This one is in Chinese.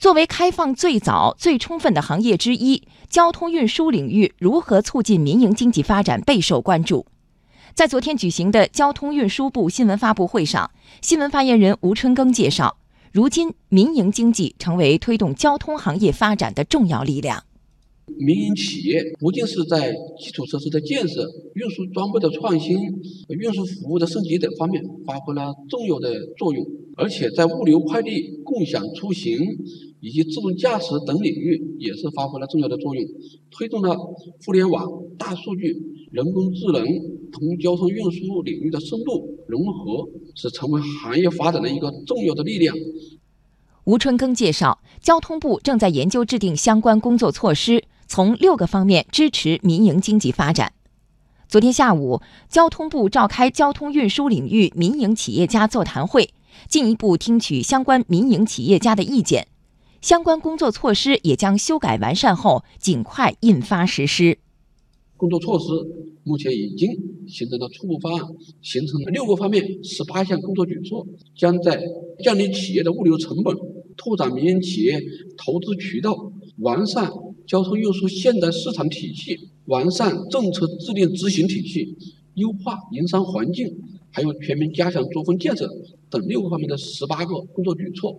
作为开放最早、最充分的行业之一，交通运输领域如何促进民营经济发展备受关注。在昨天举行的交通运输部新闻发布会上，新闻发言人吴春耕介绍，如今民营经济成为推动交通行业发展的重要力量。民营企业不仅是在基础设施的建设、运输装备的创新、运输服务的升级等方面发挥了重要的作用，而且在物流快递、共享出行以及自动驾驶等领域也是发挥了重要的作用，推动了互联网、大数据、人工智能同交通运输领域的深度融合，是成为行业发展的一个重要的力量。吴春耕介绍，交通部正在研究制定相关工作措施。从六个方面支持民营经济发展。昨天下午，交通部召开交通运输领域民营企业家座谈会，进一步听取相关民营企业家的意见。相关工作措施也将修改完善后，尽快印发实施。工作措施目前已经形成了初步方案，形成了六个方面十八项工作举措，将在降低企业的物流成本、拓展民营企业投资渠道、完善。交通运输现代市场体系完善政策制定执行体系，优化营商环境，还有全面加强作风建设等六个方面的十八个工作举措。